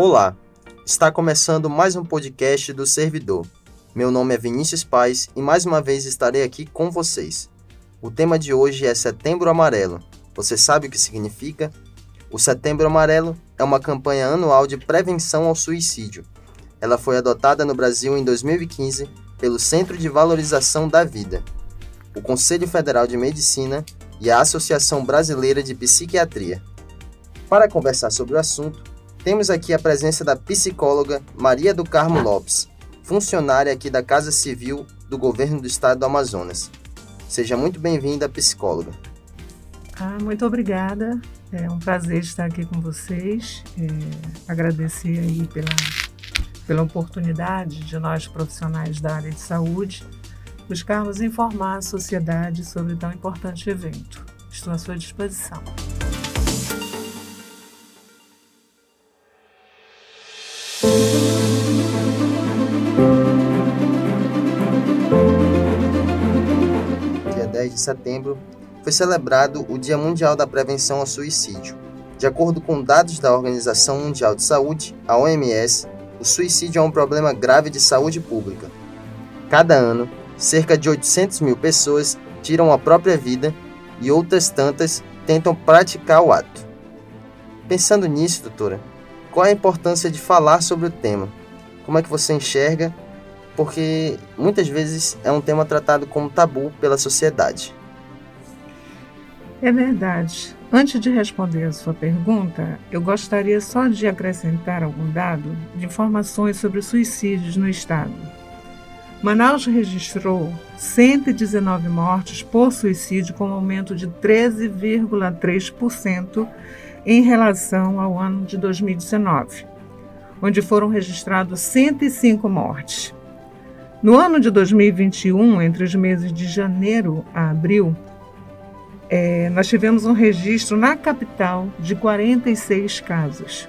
Olá, está começando mais um podcast do Servidor. Meu nome é Vinícius Paz e mais uma vez estarei aqui com vocês. O tema de hoje é Setembro Amarelo. Você sabe o que significa? O Setembro Amarelo é uma campanha anual de prevenção ao suicídio. Ela foi adotada no Brasil em 2015 pelo Centro de Valorização da Vida, o Conselho Federal de Medicina e a Associação Brasileira de Psiquiatria. Para conversar sobre o assunto, temos aqui a presença da psicóloga Maria do Carmo Lopes, funcionária aqui da Casa Civil do Governo do Estado do Amazonas. Seja muito bem-vinda, psicóloga. Ah, muito obrigada. É um prazer estar aqui com vocês. É, agradecer aí pela, pela oportunidade de nós profissionais da área de saúde buscarmos informar a sociedade sobre tão importante evento. Estou à sua disposição. 10 de setembro foi celebrado o Dia Mundial da Prevenção ao Suicídio. De acordo com dados da Organização Mundial de Saúde, a OMS, o suicídio é um problema grave de saúde pública. Cada ano, cerca de 800 mil pessoas tiram a própria vida e outras tantas tentam praticar o ato. Pensando nisso, doutora, qual a importância de falar sobre o tema? Como é que você enxerga? Porque muitas vezes é um tema tratado como tabu pela sociedade. É verdade. Antes de responder a sua pergunta, eu gostaria só de acrescentar algum dado de informações sobre suicídios no estado. Manaus registrou 119 mortes por suicídio, com um aumento de 13,3% em relação ao ano de 2019, onde foram registrados 105 mortes. No ano de 2021, entre os meses de janeiro a abril, é, nós tivemos um registro na capital de 46 casos.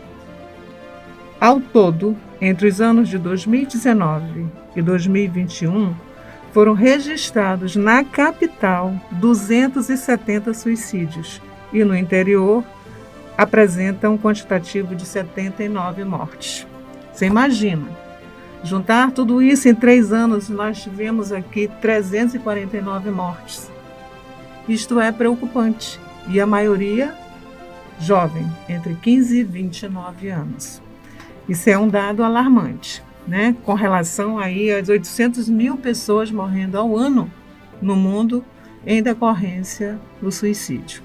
Ao todo, entre os anos de 2019 e 2021, foram registrados na capital 270 suicídios e no interior apresenta um quantitativo de 79 mortes. Você imagina, juntar tudo isso em três anos, nós tivemos aqui 349 mortes. Isto é preocupante. E a maioria jovem, entre 15 e 29 anos. Isso é um dado alarmante, né? Com relação aí às 800 mil pessoas morrendo ao ano no mundo em decorrência do suicídio.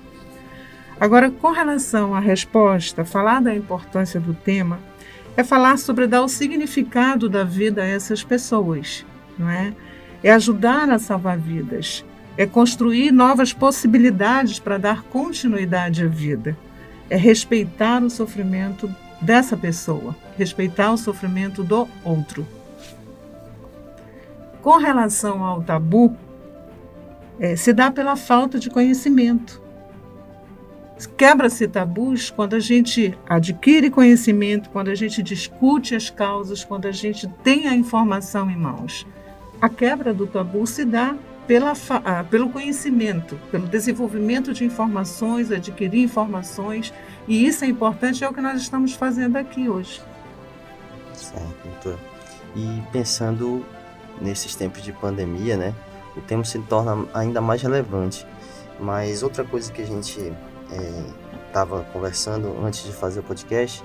Agora, com relação à resposta, falar da importância do tema é falar sobre dar o significado da vida a essas pessoas, não é? É ajudar a salvar vidas, é construir novas possibilidades para dar continuidade à vida, é respeitar o sofrimento dessa pessoa, respeitar o sofrimento do outro. Com relação ao tabu, é, se dá pela falta de conhecimento. Quebra-se tabus quando a gente adquire conhecimento, quando a gente discute as causas, quando a gente tem a informação em mãos. A quebra do tabu se dá pela, ah, pelo conhecimento, pelo desenvolvimento de informações, adquirir informações, e isso é importante, é o que nós estamos fazendo aqui hoje. Certo, doutor. E pensando nesses tempos de pandemia, né, o tema se torna ainda mais relevante. Mas outra coisa que a gente estava é, conversando antes de fazer o podcast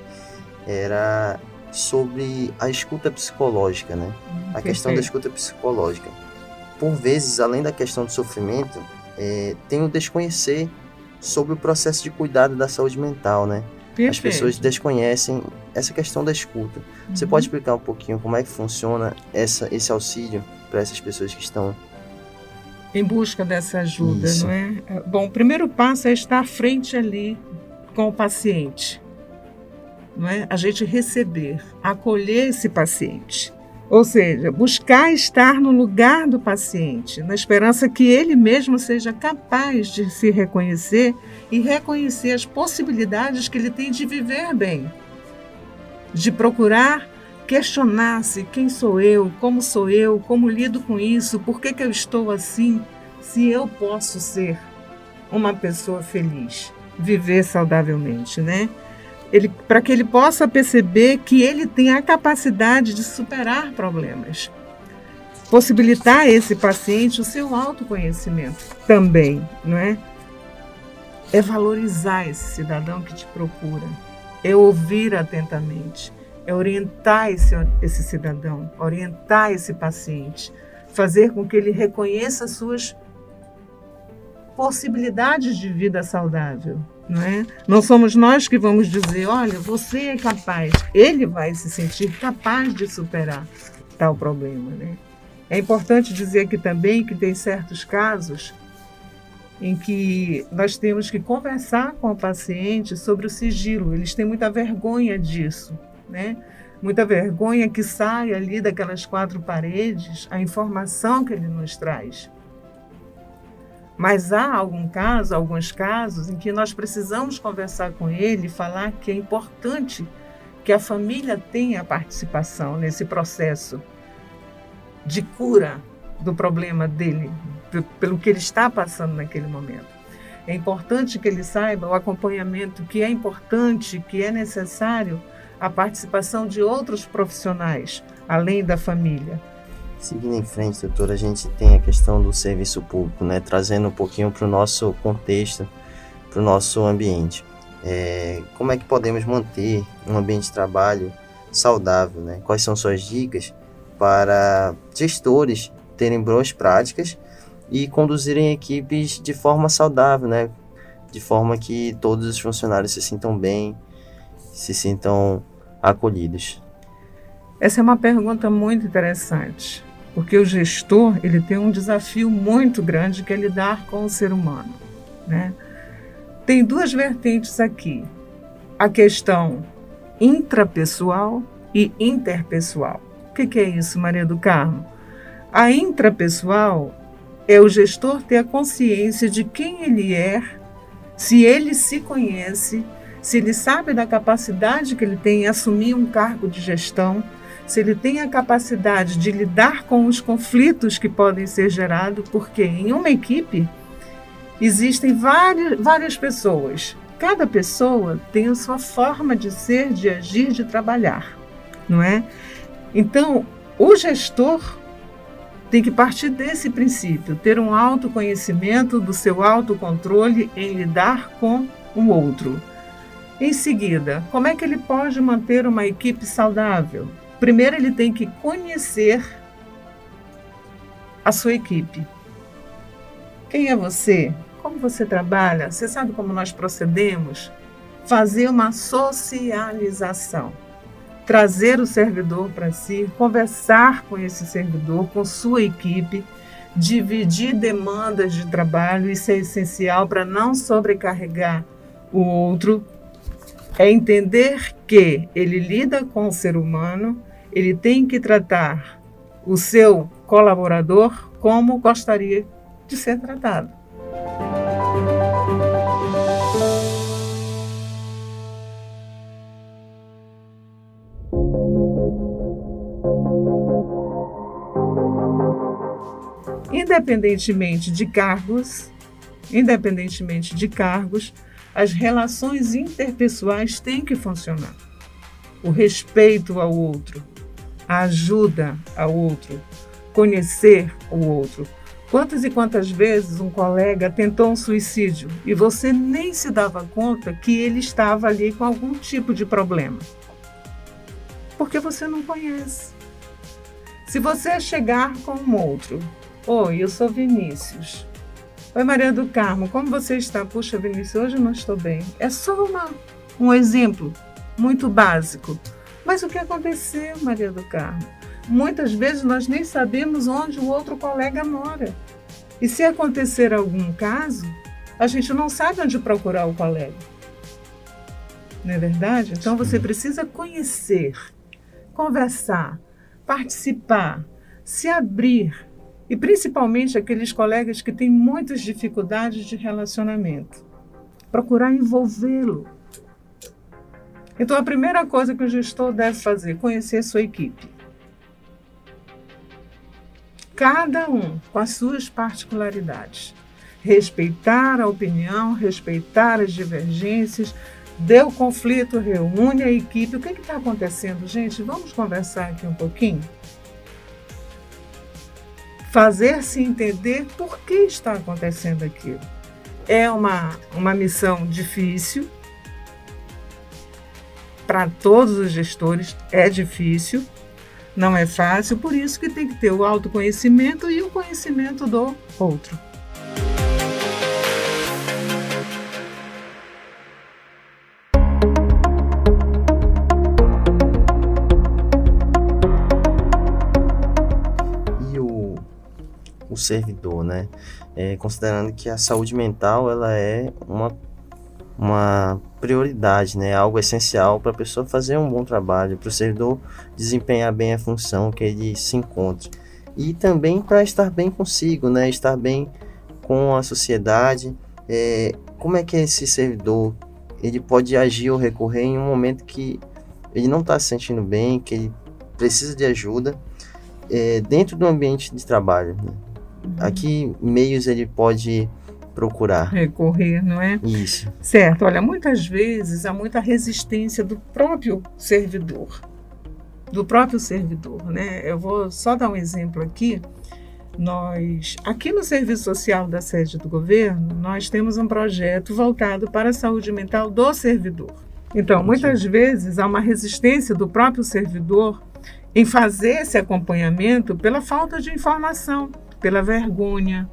era sobre a escuta psicológica, né? Hum, a questão da escuta psicológica por vezes, além da questão do sofrimento, é, tem o desconhecer sobre o processo de cuidado da saúde mental, né? Perfeito. As pessoas desconhecem essa questão da escuta. Uhum. Você pode explicar um pouquinho como é que funciona essa, esse auxílio para essas pessoas que estão em busca dessa ajuda, Isso. não é? Bom, o primeiro passo é estar frente ali com o paciente, não é? A gente receber, acolher esse paciente. Ou seja, buscar estar no lugar do paciente, na esperança que ele mesmo seja capaz de se reconhecer e reconhecer as possibilidades que ele tem de viver bem, de procurar questionar-se quem sou eu, como sou eu, como lido com isso, por que, que eu estou assim, se eu posso ser uma pessoa feliz, viver saudavelmente, né? para que ele possa perceber que ele tem a capacidade de superar problemas. Possibilitar a esse paciente o seu autoconhecimento também, não é? É valorizar esse cidadão que te procura, é ouvir atentamente, é orientar esse, esse cidadão, orientar esse paciente, fazer com que ele reconheça suas possibilidades de vida saudável, não é? Não somos nós que vamos dizer, olha, você é capaz. Ele vai se sentir capaz de superar tal problema, né? É importante dizer aqui também que tem certos casos em que nós temos que conversar com o paciente sobre o sigilo. Eles têm muita vergonha disso, né? Muita vergonha que sai ali daquelas quatro paredes a informação que ele nos traz. Mas há algum caso, alguns casos em que nós precisamos conversar com ele falar que é importante que a família tenha participação nesse processo de cura do problema dele, pelo que ele está passando naquele momento. É importante que ele saiba o acompanhamento que é importante, que é necessário a participação de outros profissionais, além da família. Seguindo em frente, doutora, a gente tem a questão do serviço público, né? Trazendo um pouquinho para o nosso contexto, para o nosso ambiente. É, como é que podemos manter um ambiente de trabalho saudável, né? Quais são suas dicas para gestores terem boas práticas e conduzirem equipes de forma saudável, né? De forma que todos os funcionários se sintam bem, se sintam acolhidos. Essa é uma pergunta muito interessante porque o gestor ele tem um desafio muito grande que é lidar com o ser humano, né? Tem duas vertentes aqui: a questão intrapessoal e interpessoal. O que, que é isso, Maria do Carmo? A intrapessoal é o gestor ter a consciência de quem ele é, se ele se conhece, se ele sabe da capacidade que ele tem em assumir um cargo de gestão se ele tem a capacidade de lidar com os conflitos que podem ser gerados, porque em uma equipe existem várias, várias pessoas. Cada pessoa tem a sua forma de ser, de agir, de trabalhar, não é? Então, o gestor tem que partir desse princípio, ter um autoconhecimento do seu autocontrole em lidar com o outro. Em seguida, como é que ele pode manter uma equipe saudável? Primeiro, ele tem que conhecer a sua equipe. Quem é você? Como você trabalha? Você sabe como nós procedemos? Fazer uma socialização. Trazer o servidor para si, conversar com esse servidor, com sua equipe, dividir demandas de trabalho, isso é essencial para não sobrecarregar o outro. É entender que ele lida com o ser humano ele tem que tratar o seu colaborador como gostaria de ser tratado. Independentemente de cargos, independentemente de cargos, as relações interpessoais têm que funcionar. O respeito ao outro, a ajuda ao outro, conhecer o outro. Quantas e quantas vezes um colega tentou um suicídio e você nem se dava conta que ele estava ali com algum tipo de problema? Porque você não conhece. Se você chegar com um outro, oi, eu sou Vinícius. Oi, Maria do Carmo, como você está? Puxa, Vinícius, hoje não estou bem. É só uma, um exemplo muito básico. Mas o que aconteceu, Maria do Carmo? Muitas vezes nós nem sabemos onde o outro colega mora. E se acontecer algum caso, a gente não sabe onde procurar o colega. Não é verdade? Então você precisa conhecer, conversar, participar, se abrir. E principalmente aqueles colegas que têm muitas dificuldades de relacionamento. Procurar envolvê-lo então, a primeira coisa que o gestor deve fazer é conhecer sua equipe. Cada um com as suas particularidades. Respeitar a opinião, respeitar as divergências, Deu conflito, reúne a equipe. O que está acontecendo, gente? Vamos conversar aqui um pouquinho? Fazer-se entender por que está acontecendo aquilo. É uma, uma missão difícil, para todos os gestores é difícil, não é fácil, por isso que tem que ter o autoconhecimento e o conhecimento do outro. Servidor, né? É, considerando que a saúde mental ela é uma uma prioridade, né? Algo essencial para a pessoa fazer um bom trabalho, para o servidor desempenhar bem a função que ele se encontra. E também para estar bem consigo, né? Estar bem com a sociedade. É, como é que esse servidor ele pode agir ou recorrer em um momento que ele não está se sentindo bem, que ele precisa de ajuda é, dentro do ambiente de trabalho. Né? Uhum. Aqui meios ele pode procurar. Recorrer, não é? Isso. Certo. Olha, muitas vezes há muita resistência do próprio servidor. Do próprio servidor, né? Eu vou só dar um exemplo aqui. Nós, aqui no Serviço Social da sede do governo, nós temos um projeto voltado para a saúde mental do servidor. Então, muitas vezes há uma resistência do próprio servidor em fazer esse acompanhamento pela falta de informação, pela vergonha,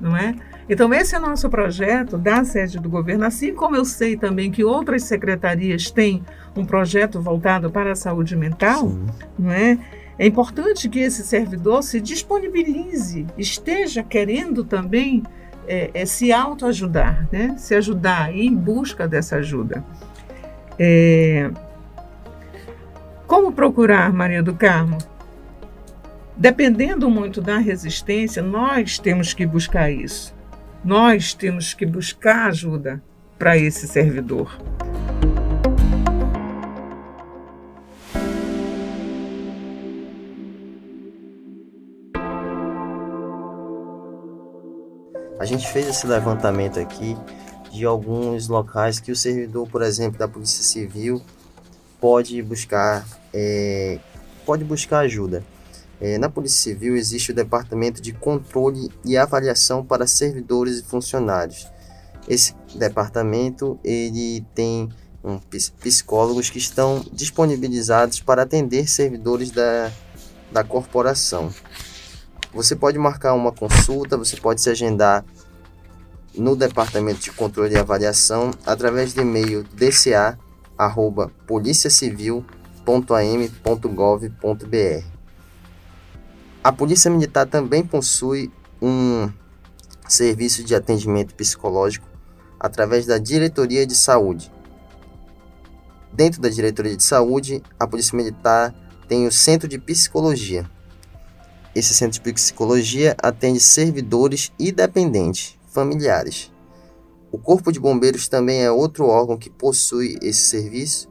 não é? Então, esse é o nosso projeto da sede do governo, assim como eu sei também que outras secretarias têm um projeto voltado para a saúde mental, Sim. não é? É importante que esse servidor se disponibilize, esteja querendo também é, é, se autoajudar, né? se ajudar, em busca dessa ajuda. É... Como procurar, Maria do Carmo? Dependendo muito da resistência, nós temos que buscar isso nós temos que buscar ajuda para esse servidor. A gente fez esse levantamento aqui de alguns locais que o servidor, por exemplo, da Polícia Civil pode buscar é, pode buscar ajuda. É, na Polícia Civil existe o Departamento de Controle e Avaliação para Servidores e Funcionários. Esse departamento ele tem um, psicólogos que estão disponibilizados para atender servidores da, da corporação. Você pode marcar uma consulta, você pode se agendar no Departamento de Controle e Avaliação através do e-mail dca@policiacivil.am.gov.br. A Polícia Militar também possui um serviço de atendimento psicológico através da Diretoria de Saúde. Dentro da Diretoria de Saúde, a Polícia Militar tem o Centro de Psicologia. Esse centro de psicologia atende servidores e dependentes, familiares. O Corpo de Bombeiros também é outro órgão que possui esse serviço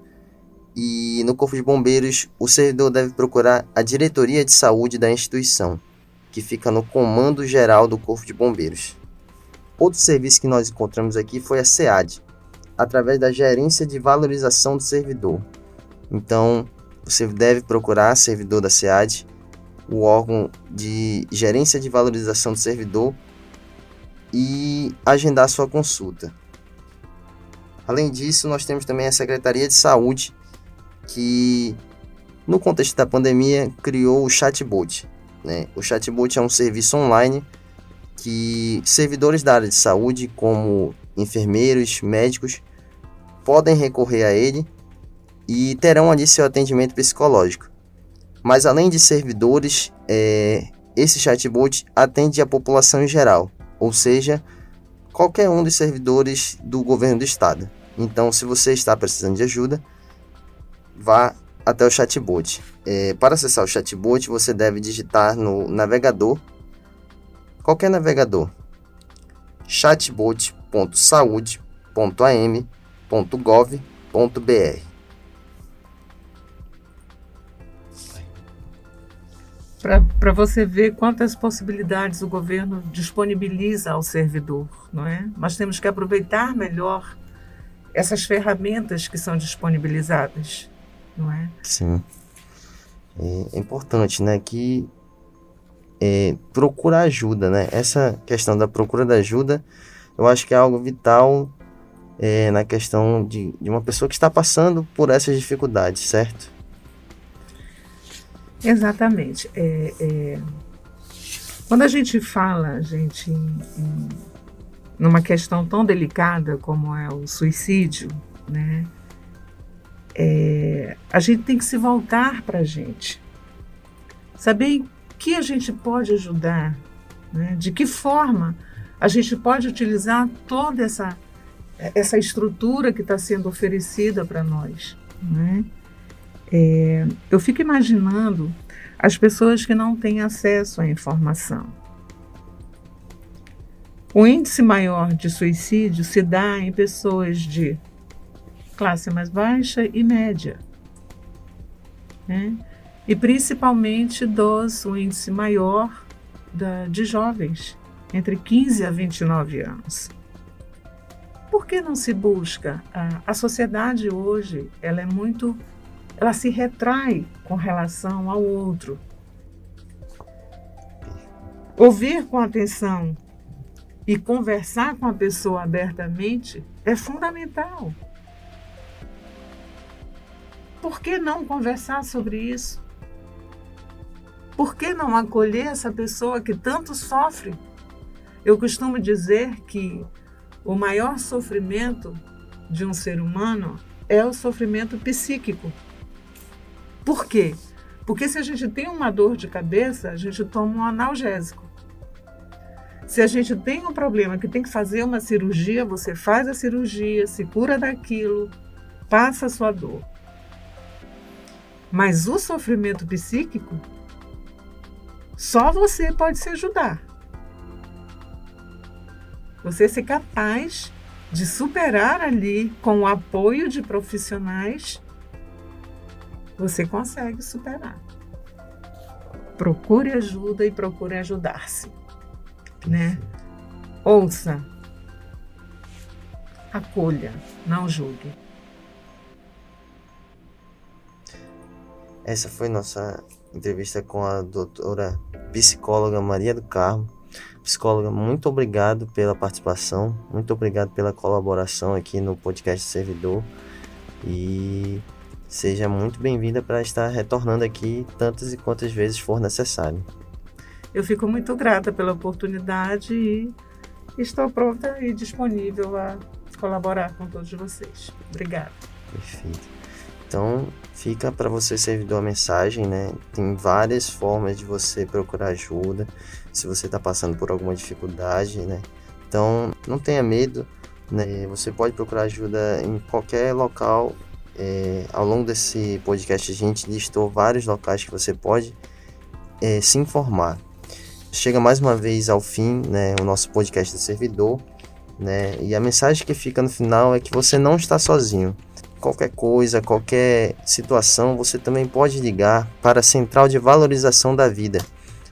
e no Corpo de Bombeiros, o servidor deve procurar a diretoria de saúde da instituição, que fica no comando geral do Corpo de Bombeiros. Outro serviço que nós encontramos aqui foi a SEAD, através da Gerência de Valorização do Servidor. Então, você deve procurar servidor da SEAD, o órgão de Gerência de Valorização do Servidor e agendar sua consulta. Além disso, nós temos também a Secretaria de Saúde, que no contexto da pandemia criou o chatbot. Né? O chatbot é um serviço online que servidores da área de saúde, como enfermeiros, médicos, podem recorrer a ele e terão ali seu atendimento psicológico. Mas além de servidores, é, esse chatbot atende a população em geral, ou seja, qualquer um dos servidores do governo do estado. Então, se você está precisando de ajuda, vá até o chatbot. É, para acessar o chatbot, você deve digitar no navegador, qualquer navegador, chatbot.saude.am.gov.br. Para você ver quantas possibilidades o governo disponibiliza ao servidor, não é? Nós temos que aproveitar melhor essas ferramentas que são disponibilizadas, não é? Sim. É, importante, né, que é, procura ajuda, né? Essa questão da procura da ajuda, eu acho que é algo vital é, na questão de, de uma pessoa que está passando por essas dificuldades, certo? Exatamente. É, é, quando a gente fala, gente, em, em, numa questão tão delicada como é o suicídio, né? É, a gente tem que se voltar para a gente. Saber que a gente pode ajudar, né? de que forma a gente pode utilizar toda essa, essa estrutura que está sendo oferecida para nós. Né? É, eu fico imaginando as pessoas que não têm acesso à informação. O índice maior de suicídio se dá em pessoas de classe mais baixa e média. Né? E principalmente dos, o índice maior da, de jovens, entre 15 a 29 anos. Por que não se busca? A, a sociedade hoje ela é muito ela se retrai com relação ao outro. Ouvir com atenção e conversar com a pessoa abertamente é fundamental. Por que não conversar sobre isso? Por que não acolher essa pessoa que tanto sofre? Eu costumo dizer que o maior sofrimento de um ser humano é o sofrimento psíquico. Por quê? Porque se a gente tem uma dor de cabeça, a gente toma um analgésico. Se a gente tem um problema que tem que fazer uma cirurgia, você faz a cirurgia, se cura daquilo, passa a sua dor. Mas o sofrimento psíquico, só você pode se ajudar. Você ser capaz de superar ali com o apoio de profissionais você consegue superar. Procure ajuda e procure ajudar-se, né? Ouça, acolha, não julgue. Essa foi nossa entrevista com a doutora psicóloga Maria do Carmo. Psicóloga, muito obrigado pela participação, muito obrigado pela colaboração aqui no podcast Servidor. E Seja muito bem-vinda para estar retornando aqui tantas e quantas vezes for necessário. Eu fico muito grata pela oportunidade e estou pronta e disponível a colaborar com todos vocês. Obrigada. Perfeito. Então, fica para você servidor a mensagem, né? Tem várias formas de você procurar ajuda, se você está passando por alguma dificuldade, né? Então, não tenha medo, né? Você pode procurar ajuda em qualquer local é, ao longo desse podcast, a gente listou vários locais que você pode é, se informar. Chega mais uma vez ao fim né, o nosso podcast do servidor, né, e a mensagem que fica no final é que você não está sozinho. Qualquer coisa, qualquer situação, você também pode ligar para a Central de Valorização da Vida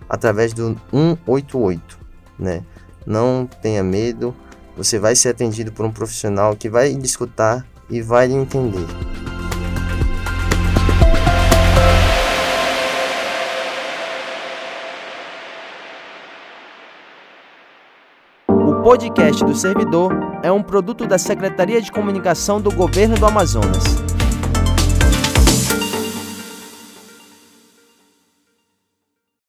através do 188. Né? Não tenha medo, você vai ser atendido por um profissional que vai lhe escutar e vai lhe entender. Podcast do servidor é um produto da Secretaria de Comunicação do Governo do Amazonas.